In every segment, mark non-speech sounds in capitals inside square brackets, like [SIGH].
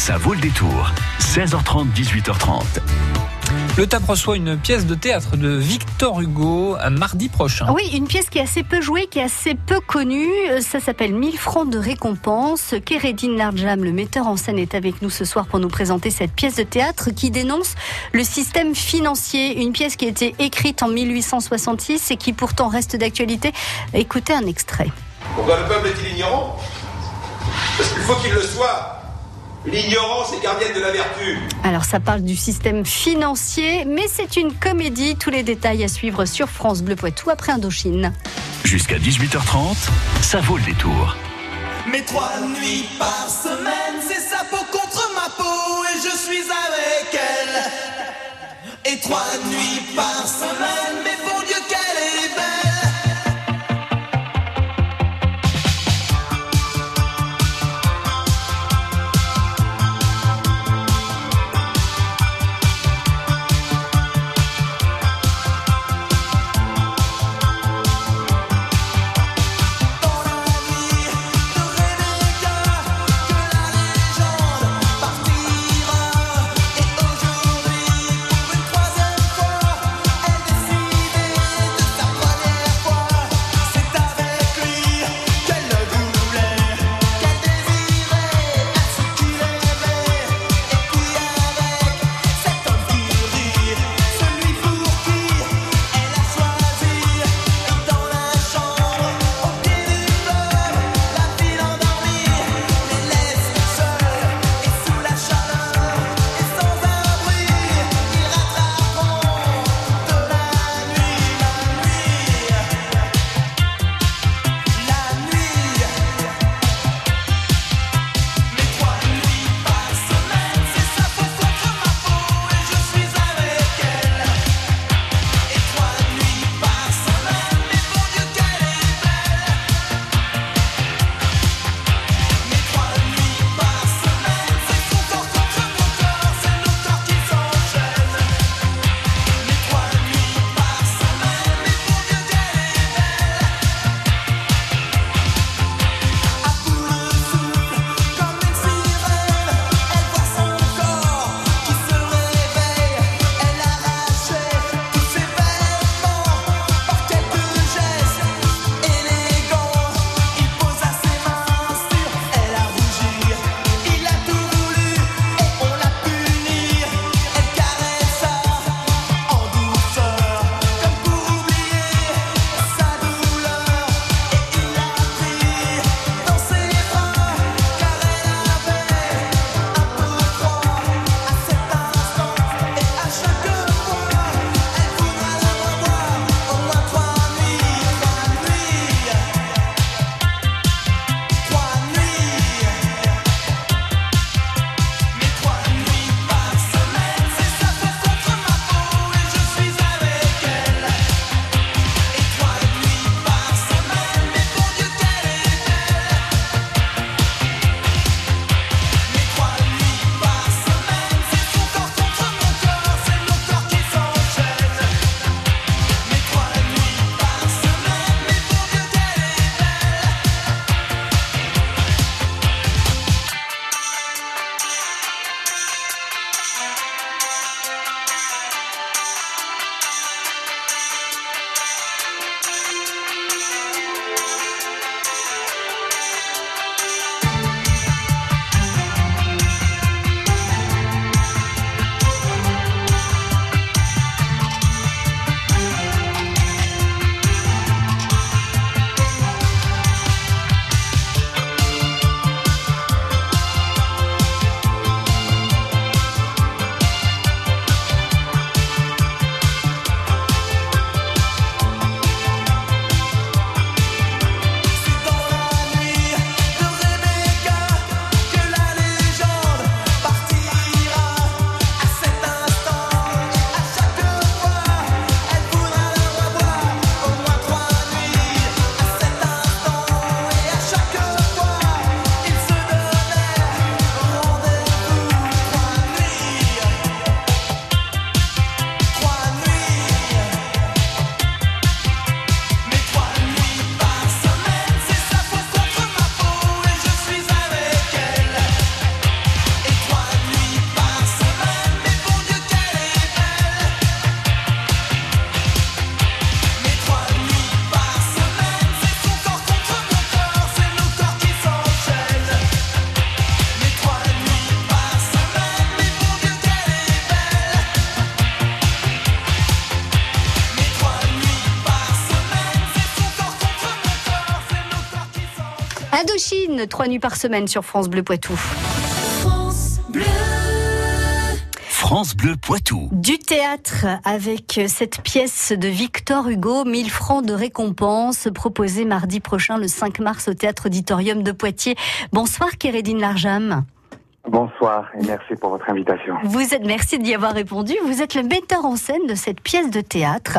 Ça vaut le détour. 16h30, 18h30. Le TAP reçoit une pièce de théâtre de Victor Hugo un mardi prochain. Oui, une pièce qui est assez peu jouée, qui est assez peu connue. Ça s'appelle 1000 francs de récompense. Kéredine Larjam, le metteur en scène, est avec nous ce soir pour nous présenter cette pièce de théâtre qui dénonce le système financier. Une pièce qui a été écrite en 1866 et qui pourtant reste d'actualité. Écoutez un extrait. Pourquoi le peuple est-il ignorant? Parce qu'il faut qu'il le soit. L'ignorance est gardienne de la vertu. Alors ça parle du système financier, mais c'est une comédie. Tous les détails à suivre sur France Bleu Poitou après Indochine. Jusqu'à 18h30, ça vaut le détour. Mais trois nuits par semaine, c'est sa peau contre ma peau et je suis avec elle. Et trois nuits par semaine, mais bon Dieu Indochine, trois nuits par semaine sur France Bleu Poitou. France Bleu. France Bleu Poitou. Du théâtre avec cette pièce de Victor Hugo, 1000 francs de récompense, proposée mardi prochain, le 5 mars, au théâtre auditorium de Poitiers. Bonsoir, Kérédine Larjam. Bonsoir et merci pour votre invitation. Vous êtes, merci d'y avoir répondu. Vous êtes le metteur en scène de cette pièce de théâtre.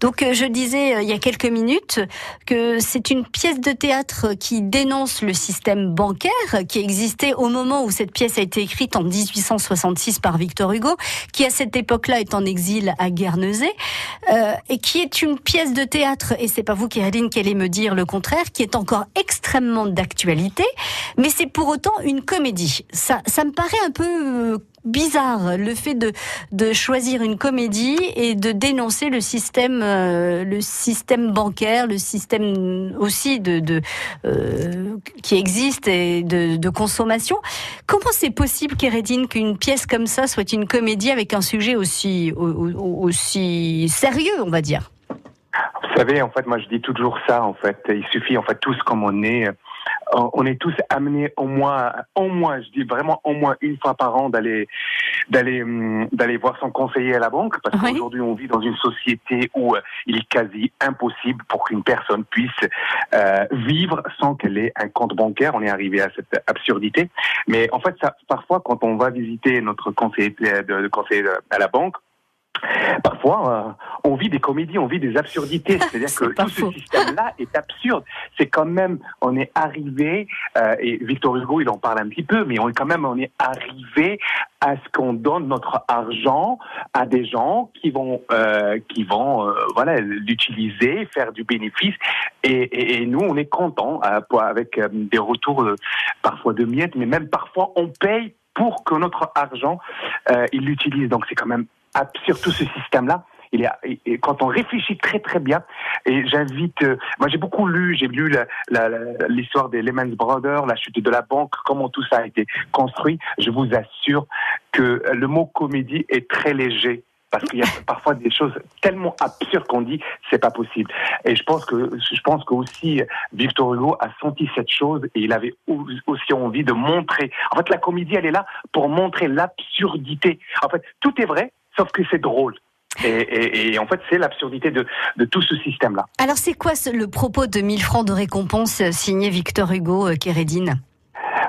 Donc, euh, je disais euh, il y a quelques minutes que c'est une pièce de théâtre qui dénonce le système bancaire qui existait au moment où cette pièce a été écrite en 1866 par Victor Hugo, qui à cette époque-là est en exil à Guernesey, euh, et qui est une pièce de théâtre, et c'est pas vous, Kéréline, qui allez me dire le contraire, qui est encore extrêmement d'actualité, mais c'est pour autant une comédie. Ça, ça me paraît un peu euh, bizarre le fait de, de choisir une comédie et de dénoncer le système euh, le système bancaire le système aussi de, de euh, qui existe et de, de consommation comment c'est possible Kérédine qu'une pièce comme ça soit une comédie avec un sujet aussi au- au- aussi sérieux on va dire? Vous savez, en fait, moi je dis toujours ça, en fait. Il suffit, en fait, tous comme on est, on est tous amenés au moins, au moins, je dis vraiment au moins une fois par an d'aller, d'aller, hum, d'aller voir son conseiller à la banque, parce Oui. qu'aujourd'hui on vit dans une société où euh, il est quasi impossible pour qu'une personne puisse euh, vivre sans qu'elle ait un compte bancaire. On est arrivé à cette absurdité. Mais en fait, ça, parfois, quand on va visiter notre conseiller de, de conseiller à la banque, Parfois, euh, on vit des comédies, on vit des absurdités. [LAUGHS] C'est-à-dire C'est que tout faux. ce système-là est absurde. C'est quand même, on est arrivé, euh, et Victor Hugo, il en parle un petit peu, mais on est quand même, on est arrivé à ce qu'on donne notre argent à des gens qui vont, euh, qui vont, voilà, l'utiliser, faire du bénéfice. Et, et, et nous, on est contents pour- avec des retours parfois de miettes, mais même parfois on paye pour que notre argent, il l'utilise. Donc c'est quand même absurde tout ce système-là. Il est, et- et quand on réfléchit très très bien, et j'invite, euh, moi j'ai beaucoup lu, j'ai lu l'histoire des Lehman Brothers, la chute de la banque, comment tout ça a été construit. Je vous assure que le mot comédie est très léger. Parce qu'il y a [LAUGHS] parfois des choses tellement absurdes qu'on dit c'est pas possible. Et je pense que je pense que aussi Victor Hugo a senti cette chose et il avait au- aussi envie de montrer. En fait, la comédie elle est là pour montrer l'absurdité. En fait, tout est vrai, sauf que c'est drôle. Et, en fait, c'est l'absurdité de, tout ce système-là. alors c'est quoi le propos de 1000 francs de récompense euh, signé Victor Hugo euh, Kérédine?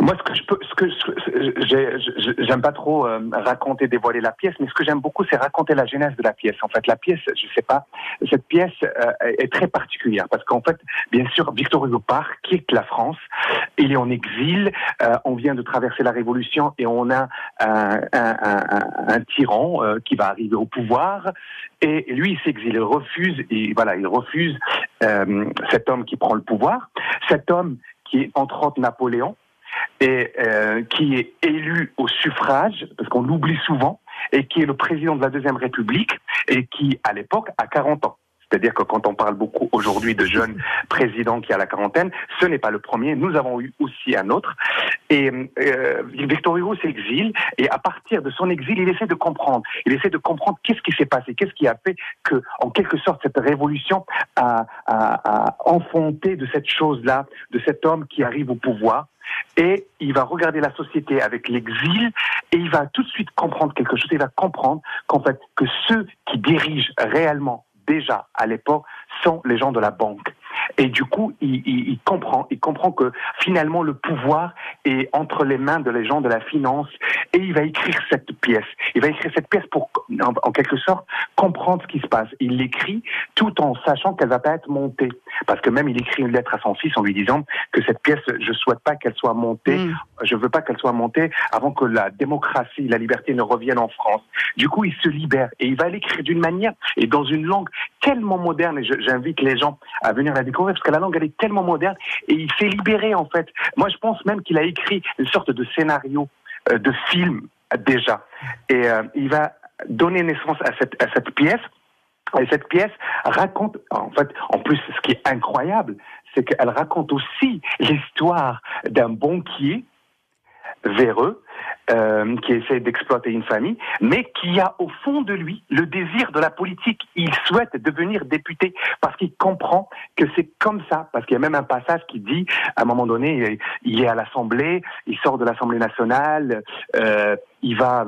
Moi, ce que je peux, ce que j'aime pas trop euh, raconter, dévoiler la pièce, mais ce que j'aime beaucoup, c'est raconter la genèse de la pièce. En fait, la pièce, je sais pas, cette pièce euh, est très particulière parce qu'en fait, bien sûr, Victor Hugo part, quitte la France, il est en exil, euh, on vient de traverser la Révolution et on a un, un- un- un- tyran euh, qui va arriver au pouvoir et lui, il s'exile, il refuse, et voilà, il refuse euh, cet homme qui prend le pouvoir, cet homme qui entre autres Napoléon et euh, qui est élu au suffrage, parce qu'on l'oublie souvent, et qui est le président de la Deuxième République, et qui, à l'époque, a 40 ans. C'est-à-dire que quand on parle beaucoup aujourd'hui de jeunes [LAUGHS] présidents qui a la quarantaine, ce n'est pas le premier. Nous avons eu aussi un autre. Et euh, Victor Hugo s'exile et à partir de son exil, il essaie de comprendre. Il essaie de comprendre qu'est-ce qui s'est passé, qu'est-ce qui a fait que, en quelque sorte, cette révolution a, a, a enfanté de cette chose-là, de cet homme qui arrive au pouvoir. Et il va regarder la société avec l'exil et il va tout de suite comprendre quelque chose. Il va comprendre qu'en fait, que ceux qui dirigent réellement déjà à l'époque sont les gens de la banque. Et du coup, il, il, il, comprend, il comprend que finalement le pouvoir est entre les mains de les gens de la finance. Et il va écrire cette pièce. Il va écrire cette pièce pour, en, en quelque sorte, comprendre ce qui se passe. Il l'écrit tout en sachant qu'elle va pas être montée, parce que même il écrit une lettre à son fils en lui disant que cette pièce, je souhaite pas qu'elle soit montée. Mm. Je veux pas qu'elle soit montée avant que la démocratie, la liberté ne reviennent en France. Du coup, il se libère et il va l'écrire d'une manière et dans une langue tellement moderne. Et j'invite les gens à venir la découvrir parce que la langue elle est tellement moderne et il s'est libéré en fait. Moi, je pense même qu'il a écrit une sorte de scénario euh, de film déjà et euh, il va donner naissance à cette à cette pièce. Et cette pièce raconte, en fait, en plus, ce qui est incroyable, c'est qu'elle raconte aussi l'histoire d'un banquier véreux euh, qui essaie d'exploiter une famille, mais qui a au fond de lui le désir de la politique. Il souhaite devenir député parce qu'il comprend que c'est comme ça. Parce qu'il y a même un passage qui dit, à un moment donné, il est à l'Assemblée, il sort de l'Assemblée nationale, euh, il va,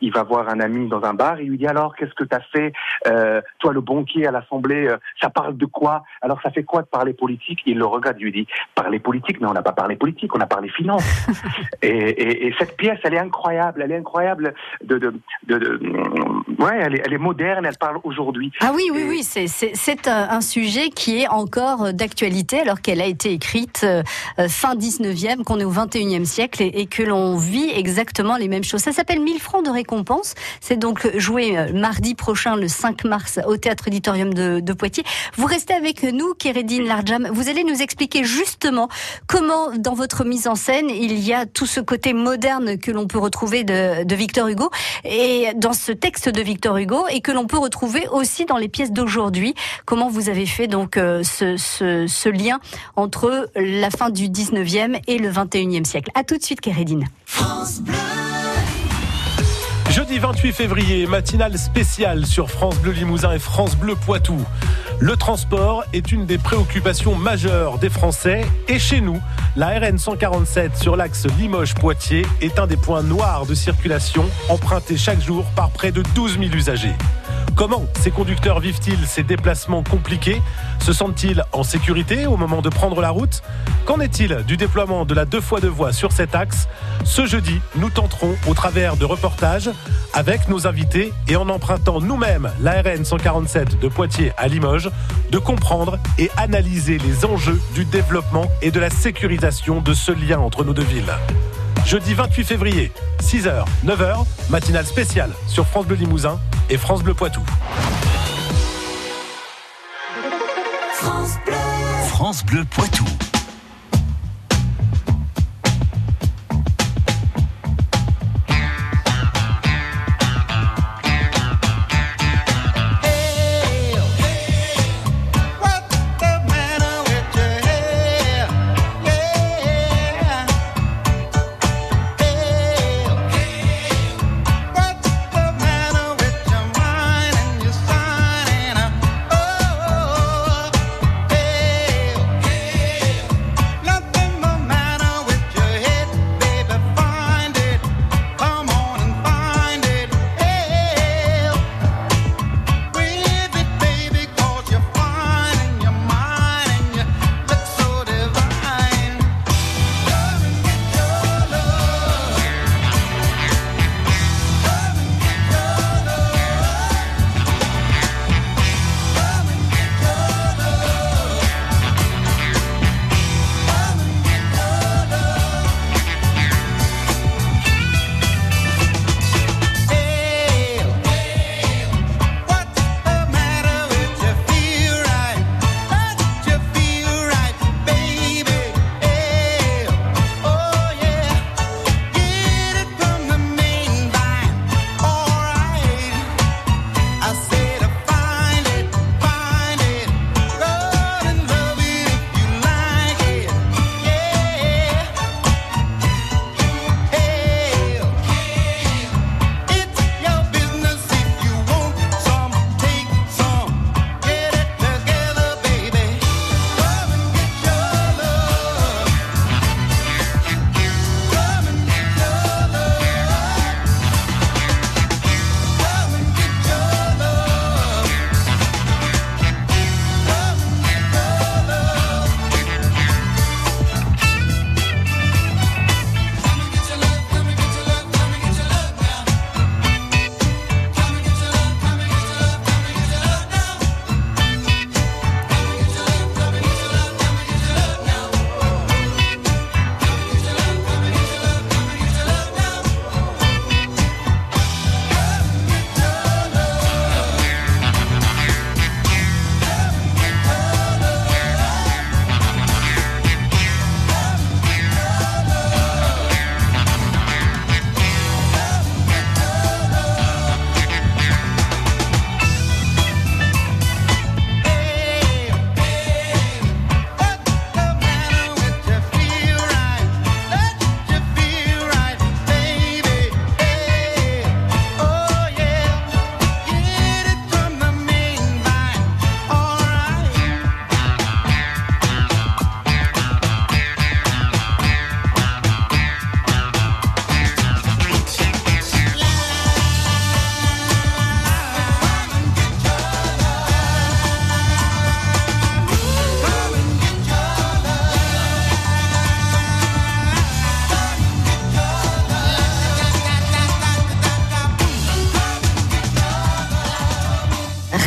il va voir un ami dans un bar, il lui dit alors qu'est-ce que tu as fait, euh, toi le banquier à l'Assemblée, euh, ça parle de quoi? Alors ça fait quoi de parler politique? Il le regarde, il lui dit parler politique, mais on n'a pas parlé politique, on a parlé finance. [LAUGHS] et, et, et, cette pièce, elle est incroyable, elle est incroyable de, de, de, de ouais, elle est, elle est, moderne, elle parle aujourd'hui. Ah oui, oui, oui, c'est un, un, sujet qui est encore d'actualité alors qu'elle a été écrite euh, fin 19e, qu'on est au 21e siècle et, et que l'on vit exactement les mêmes choses. Ça s'appelle 1000 francs de récompense. C'est donc joué euh, mardi prochain, le 5 mars, au Théâtre Auditorium de, Poitiers. Vous restez avec nous, Kéredine Larjam. Vous allez nous expliquer justement comment, dans votre mise en scène, il y a tout ce côté moderne que l'on peut retrouver de, Victor Hugo et dans ce texte de Victor Hugo et que l'on peut retrouver aussi dans les pièces d'aujourd'hui. Comment vous avez fait donc euh, ce, lien entre la fin du 19e et le 21e siècle? À tout de suite, Kéredine. France. Jeudi 28 février, matinale spéciale sur France Bleu Limousin et France Bleu Poitou. Le transport est une des préoccupations majeures des Français et chez nous, la RN 147 sur l'axe Limoges-Poitiers est un des points noirs de circulation emprunté chaque jour par près de 12 000 usagers. Comment ces conducteurs vivent-ils ces déplacements compliqués Se sentent-ils en sécurité au moment de prendre la route Qu'en est-il du déploiement de la deux fois deux voies sur cet axe Ce jeudi, nous tenterons au travers de reportages avec nos invités et en empruntant nous-mêmes la RN 147 de Poitiers à Limoges de comprendre et analyser les enjeux du développement et de la sécurisation de ce lien entre nos deux villes. Jeudi 28 février, 6h, 9h, matinale spéciale sur France Bleu Limousin et France Bleu Poitou. France Bleu, France Bleu Poitou.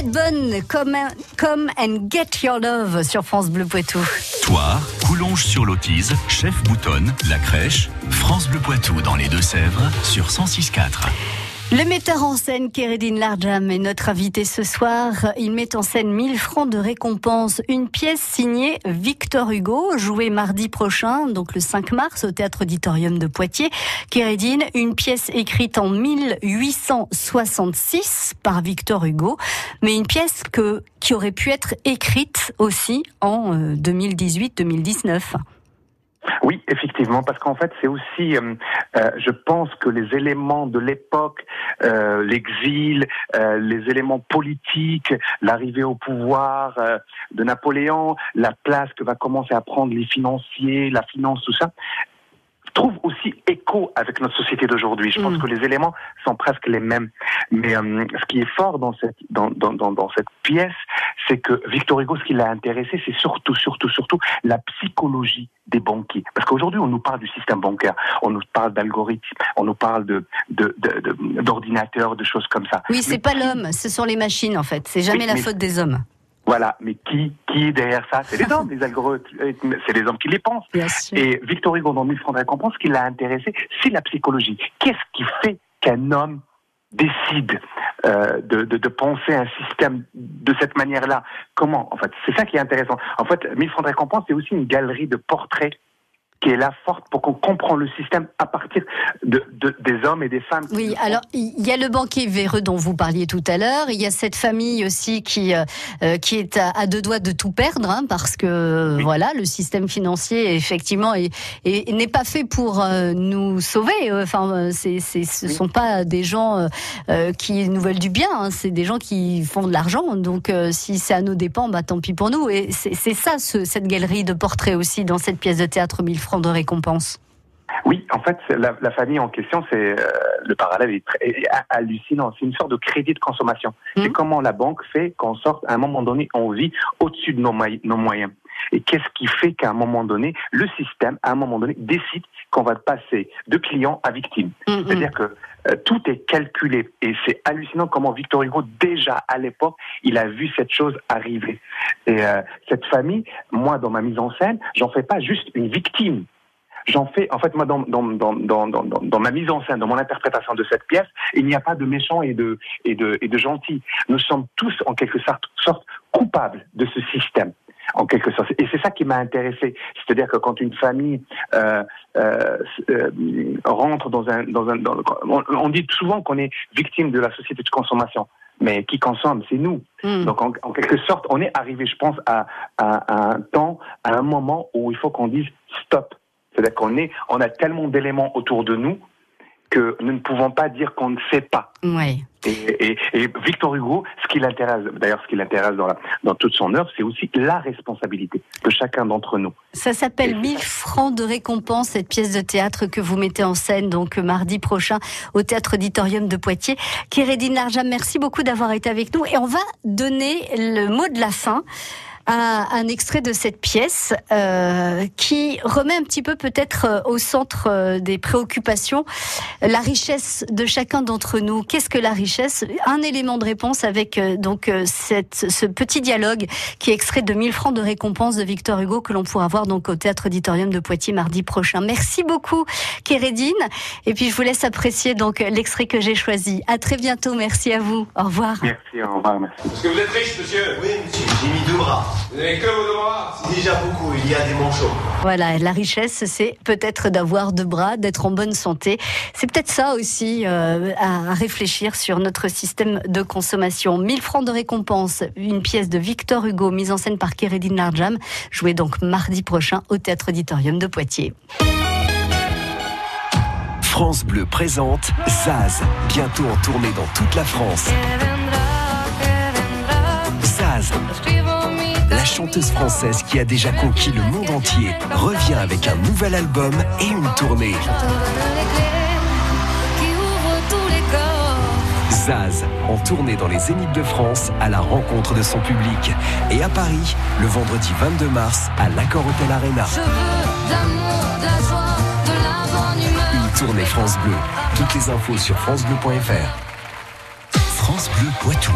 Redbone, come, come and get your love sur France Bleu Poitou. Toire, Coulonges sur l'Autise, Chef Boutonne, La Crèche, France Bleu Poitou dans les Deux-Sèvres sur 106.4. Le metteur en scène Kéredine Larjam est notre invité ce soir. Il met en scène 1000 francs de récompense, une pièce signée Victor Hugo, jouée mardi prochain, donc le 5 mars au Théâtre Auditorium de Poitiers. Kéredine, une pièce écrite en 1866 par Victor Hugo, mais une pièce que, qui aurait pu être écrite aussi en 2018-2019. Oui, effectivement, parce qu'en fait, c'est aussi, euh, euh, je pense que les éléments de l'époque, euh, l'exil, les éléments politiques, l'arrivée au pouvoir de Napoléon, la place que va commencer à prendre les financiers, la finance, tout ça, trouve aussi écho avec notre société d'aujourd'hui. Je pense Mm. que les éléments sont presque les mêmes. Mais euh, ce qui est fort dans cette, dans, dans, dans, dans cette pièce, c'est que Victor Hugo, ce qui l'a intéressé, c'est surtout, surtout, surtout la psychologie des banquiers. Parce qu'aujourd'hui, on nous parle du système bancaire, on nous parle d'algorithmes, on nous parle de, de, de, de- d'ordinateurs, de choses comme ça. Oui, c'est Mais pas l'homme, ce sont les machines en fait. C'est jamais Oui, la mais- faute des hommes. Voilà, mais qui, qui est derrière ça? C'est les [LAUGHS] hommes, les algorithmes, c'est les hommes qui les pensent. Et Victor Hugo, dans 1000 francs de récompense, ce qui l'a intéressé, c'est la psychologie. Qu'est-ce qui fait qu'un homme décide euh, de, de, de penser un système de cette manière-là? Comment? En fait, c'est ça qui est intéressant. En fait, 1000 francs de récompense, c'est aussi une galerie de portraits qui est là forte pour qu'on comprenne le système à partir de, de- des hommes et des femmes. Oui, alors il y a le banquier véreux dont vous parliez tout à l'heure. Il y a cette famille aussi qui euh, euh, qui est à, à deux doigts de tout perdre hein, parce que Oui. voilà le système financier effectivement est- est- n'est pas fait pour euh, nous sauver. Enfin, ce Oui. sont pas des gens euh, qui nous veulent du bien. hein. C'est des gens qui font de l'argent. Donc si c'est à nos dépens, bah tant pis pour nous. Et c'est c'est ça ce- cette galerie de portraits aussi dans cette pièce de théâtre 1000 francs de récompense. Oui, en fait, la, la famille en question, c'est euh, le parallèle est, très, est ha- hallucinant. C'est une sorte de crédit de consommation. C'est comment la banque fait qu'en sorte, à un moment donné, on vit au-dessus de nos, moy- nos moyens. Et qu'est-ce qui fait qu'à un moment donné, le système, à un moment donné, décide qu'on va passer de client à victime. Mm, mm. C'est-à-dire que euh, tout est calculé. Et c'est hallucinant comment Victor Hugo, déjà à l'époque, il a vu cette chose arriver. Et euh, cette famille, moi, dans ma mise en scène, j'en fais pas juste une victime. J'en fais, en fait, moi, dans, dans, dans, dans, ma mise en scène, dans mon interprétation de cette pièce, il n'y a pas de méchants et de, et de, et de gentils. Nous sommes tous, en quelque sorte coupables de ce système. En quelque sorte. Et c'est ça qui m'a intéressé. C'est-à-dire que quand une famille euh, euh, euh, rentre dans un, dans un, dans le- on, on dit souvent qu'on est victime de la société de consommation. Mais qui consomme, c'est nous. Mm. Donc, en, en quelque sorte, on est arrivé, je pense, à, à, à un temps, à un moment où il faut qu'on dise stop. C'est-à-dire qu'on est, on a tellement d'éléments autour de nous que nous ne pouvons pas dire qu'on ne sait pas. Ouais. Et, et, et Victor Hugo, ce qui l'intéresse, d'ailleurs, ce qui l'intéresse dans, la- dans toute son œuvre, c'est aussi la responsabilité de chacun d'entre nous. Ça s'appelle 1000 francs de récompense, cette pièce de théâtre que vous mettez en scène donc mardi prochain au Théâtre Auditorium de Poitiers. Kéredine Larjam, merci beaucoup d'avoir été avec nous et on va donner le mot de la fin à un extrait de cette pièce euh, qui remet un petit peu peut-être euh, au centre euh, des préoccupations la richesse de chacun d'entre nous. Qu'est-ce que la richesse? Un élément de réponse avec euh, donc cette, ce petit dialogue qui est extrait de 1000 francs de récompense de Victor Hugo que l'on pourra voir donc au Théâtre Auditorium de Poitiers mardi prochain. Merci beaucoup Kérédine et puis je vous laisse apprécier donc l'extrait que j'ai choisi. À très bientôt, merci à vous. Au revoir. Merci, au revoir, merci. Est-ce que vous êtes riche, monsieur Oui, monsieur, j'ai mis deux bras. Vous n'avez que vos deux bras C'est déjà beaucoup, il y a des manchots. Voilà, la richesse, c'est peut-être d'avoir deux bras, d'être en bonne santé. C'est peut-être ça aussi euh, à réfléchir sur notre système de consommation. 1000 francs de récompense, une pièce de Victor Hugo mise en scène par Kéredine Larjam, jouée donc mardi prochain au Théâtre Auditorium de Poitiers. France Bleu présente Zaz, bientôt en tournée dans toute la France. Chanteuse française qui a déjà conquis le monde entier, revient avec un nouvel album et une tournée. Zaz, en tournée dans les Zéniths de France à la rencontre de son public. Et à Paris, le vendredi 22 mars, à l'Accord Hotel Arena. Une tournée France Bleu. Toutes les infos sur FranceBleu.fr. France Bleu Poitou.